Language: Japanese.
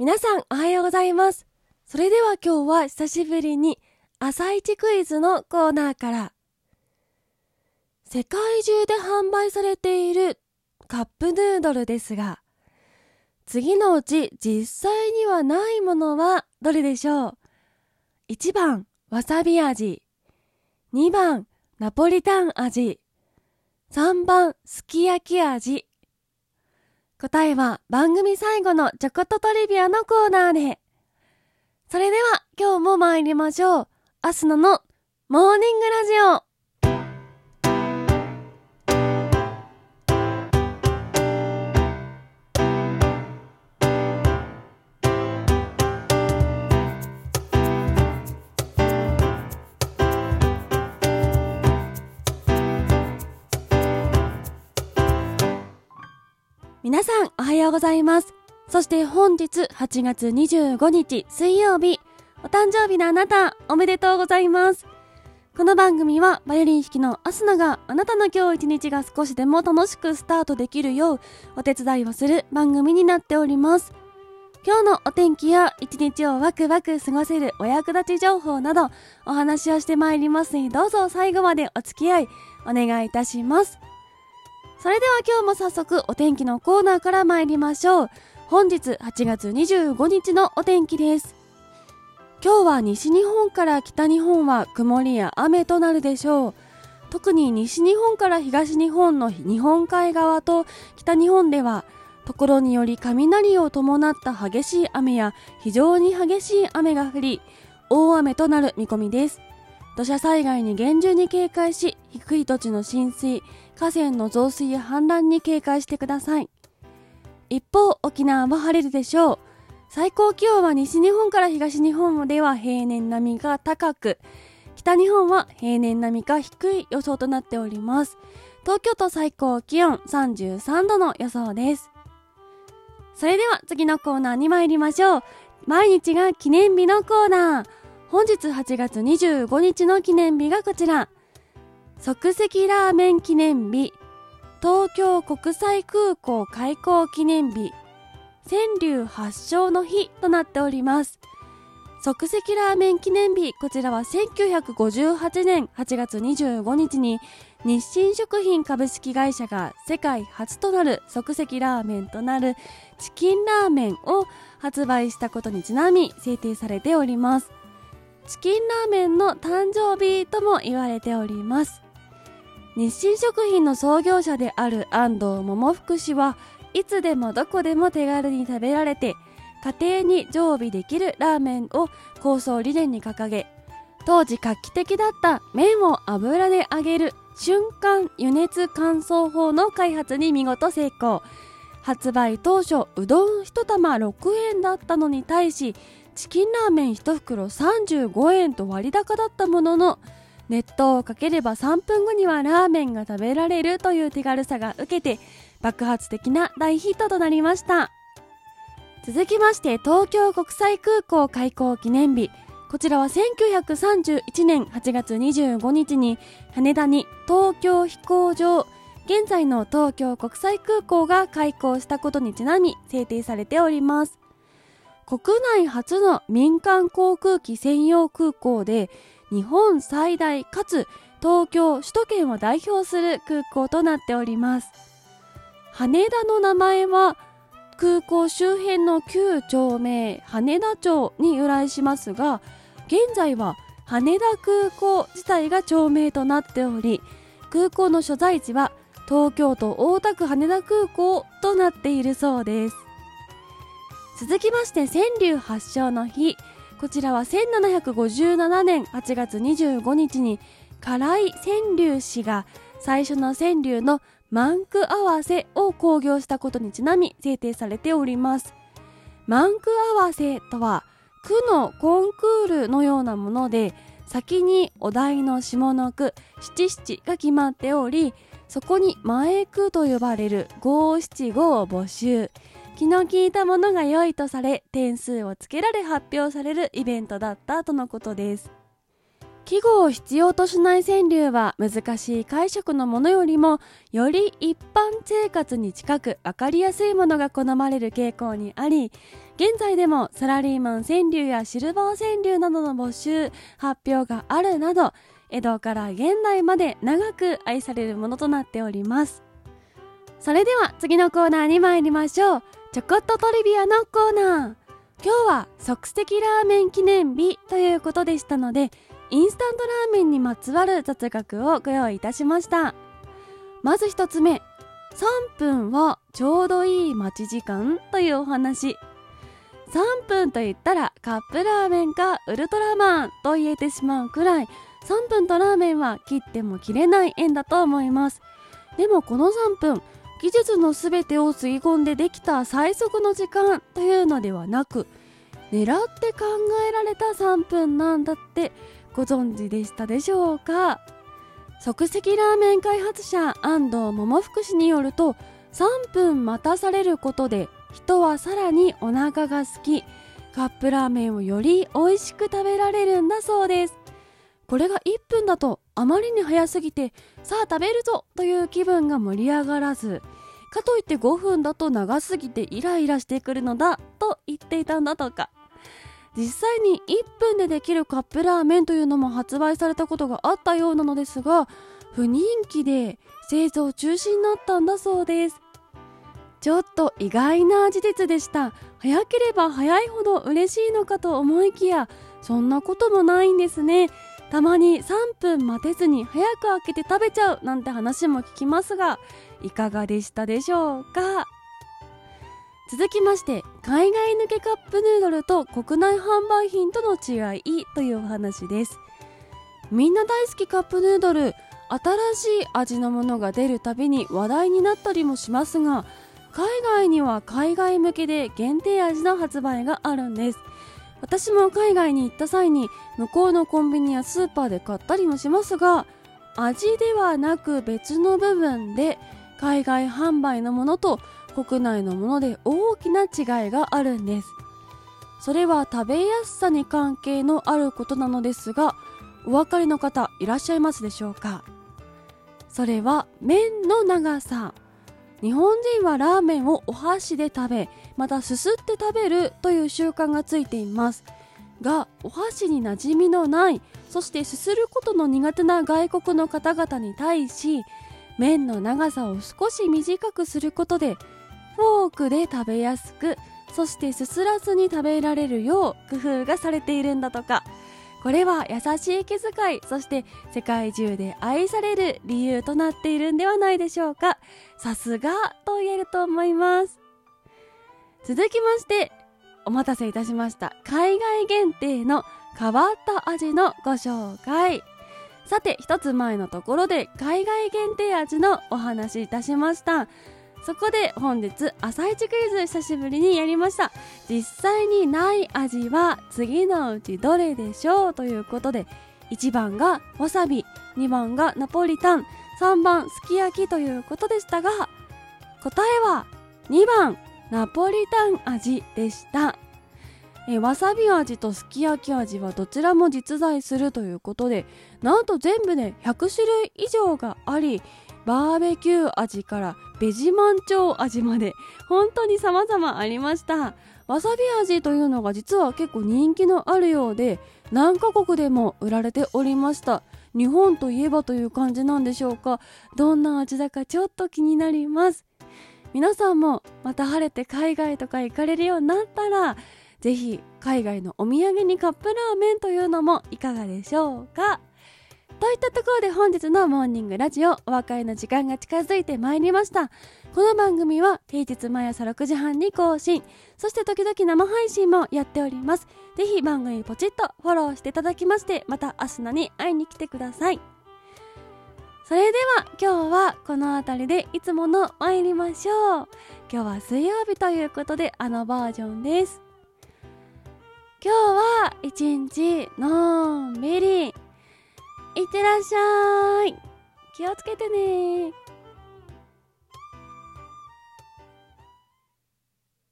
皆さんおはようございます。それでは今日は久しぶりに朝一クイズのコーナーから。世界中で販売されているカップヌードルですが、次のうち実際にはないものはどれでしょう ?1 番、わさび味。2番、ナポリタン味。3番、すき焼き味。答えは番組最後のちょこっとトリビアのコーナーで。それでは今日も参りましょう。アスナのモーニングラジオ。皆さんおはようございます。そして本日8月25日水曜日、お誕生日のあなた、おめでとうございます。この番組はバイオリン弾きのアスナがあなたの今日一日が少しでも楽しくスタートできるようお手伝いをする番組になっております。今日のお天気や一日をワクワク過ごせるお役立ち情報などお話をしてまいりますのでどうぞ最後までお付き合いお願いいたします。それでは今日も早速お天気のコーナーから参りましょう。本日8月25日のお天気です。今日は西日本から北日本は曇りや雨となるでしょう。特に西日本から東日本の日本海側と北日本では、ところにより雷を伴った激しい雨や非常に激しい雨が降り、大雨となる見込みです。土砂災害に厳重に警戒し、低い土地の浸水、河川の増水や氾濫に警戒してください。一方、沖縄は晴れるでしょう。最高気温は西日本から東日本では平年並みが高く、北日本は平年並みか低い予想となっております。東京都最高気温33度の予想です。それでは次のコーナーに参りましょう。毎日が記念日のコーナー。本日8月25日の記念日がこちら。即席ラーメン記念日、東京国際空港開港記念日、川柳発祥の日となっております。即席ラーメン記念日、こちらは1958年8月25日に日清食品株式会社が世界初となる即席ラーメンとなるチキンラーメンを発売したことにちなみ制定されております。チキンラーメンの誕生日とも言われております。日清食品の創業者である安藤桃福氏はいつでもどこでも手軽に食べられて家庭に常備できるラーメンを構想理念に掲げ当時画期的だった麺を油で揚げる瞬間輸熱乾燥法の開発に見事成功。発売当初うどん1玉6円だったのに対しチキンラーメン1袋35円と割高だったものの熱湯をかければ3分後にはラーメンが食べられるという手軽さが受けて爆発的な大ヒットとなりました。続きまして東京国際空港開港記念日。こちらは1931年8月25日に羽田に東京飛行場現在の東京国際空港が開港したことにちなみ制定されております。国内初の民間航空機専用空港で日本最大かつ東京首都圏を代表する空港となっております。羽田の名前は空港周辺の旧町名羽田町に由来しますが現在は羽田空港自体が町名となっており空港の所在地は東京都大田区羽田空港となっているそうです。続きまして川柳発祥の日。こちらは1757年8月25日に唐井川柳氏が最初の川柳のマンク合わせを興行したことにちなみ制定されております。マンク合わせとは句のコンクールのようなもので先にお題の下の句七七が決まっておりそこに前句と呼ばれる五七五を募集。気の利いたものが良いとされ点数をつけられ発表されるイベントだったとのことです。季語を必要としない川柳は難しい解釈のものよりもより一般生活に近く分かりやすいものが好まれる傾向にあり現在でもサラリーマン川柳やシルバー川柳などの募集発表があるなど江戸から現代まで長く愛されるものとなっております。それでは次のコーナーに参りましょう。ちょこっとトリビアのコーナー。今日は即席ラーメン記念日ということでしたのでインスタントラーメンにまつわる雑学をご用意いたしました。まず一つ目。3分はちょうどいい待ち時間というお話。3分と言ったらカップラーメンかウルトラマンと言えてしまうくらい3分とラーメンは切っても切れない縁だと思います。でもこの3分技術の全てを吸い込んでできた最速の時間というのではなく狙って考えられた3分なんだってご存知でしたでしょうか？即席ラーメン開発者安藤桃福氏によると3分待たされることで人はさらにお腹が空きカップラーメンをより美味しく食べられるんだそうです。これが1分だとあまりに早すぎてさあ食べるぞという気分が盛り上がらずかといって5分だと長すぎてイライラしてくるのだと言っていたんだとか。実際に1分でできるカップラーメンというのも発売されたことがあったようなのですが不人気で製造中止になったんだそうです。ちょっと意外な事実でした。早ければ早いほど嬉しいのかと思いきやそんなこともないんですね。たまに3分待てずに早く開けて食べちゃうなんて話も聞きますがいかがでしたでしょうか？続きまして海外抜けカップヌードルと国内販売品との違いというお話です。みんな大好きカップヌードル新しい味のものが出るたびに話題になったりもしますが海外には海外向けで限定味の発売があるんです。私も海外に行った際に向こうのコンビニやスーパーで買ったりもしますが味ではなく別の部分で海外販売のものと国内のもので大きな違いがあるんです。それは食べやすさに関係のあることなのですがお分かりの方いらっしゃいますでしょうか？それは麺の長さ。日本人はラーメンをお箸で食べまたすすって食べるという習慣がついています。がお箸に馴染みのないそしてすすることの苦手な外国の方々に対し麺の長さを少し短くすることでフォークで食べやすくそしてすすらずに食べられるよう工夫がされているんだとか。これは優しい気遣いそして世界中で愛される理由となっているんではないでしょうか。さすがと言えると思います。続きましてお待たせいたしました。海外限定の変わった味のご紹介。さて一つ前のところで海外限定味のお話いたしました。そこで本日朝一クイズ久しぶりにやりました。実際にない味は次のうちどれでしょうということで1番がわさび2番がナポリタン3番すき焼きということでしたが答えは2番ナポリタン味でした。えわさび味とすき焼き味はどちらも実在するということでなんと全部で100種類以上がありバーベキュー味からベジマンチョウ味まで本当に様々ありました。わさび味というのが実は結構人気のあるようで何カ国でも売られておりました。日本といえばという感じなんでしょうか。どんな味だかちょっと気になります。皆さんもまた晴れて海外とか行かれるようになったらぜひ海外のお土産にカップラーメンというのもいかがでしょうか。といったところで本日のモーニングラジオお別れの時間が近づいてまいりました。この番組は平日毎朝6時半に更新。そして時々生配信もやっております。ぜひ番組ポチッとフォローしていただきましてまた明日のに会いに来てください。それでは今日はこの辺りでいつもの参りましょう。今日は水曜日ということであのバージョンです。今日は一日のんびり。いってらっしゃい。気をつけてね。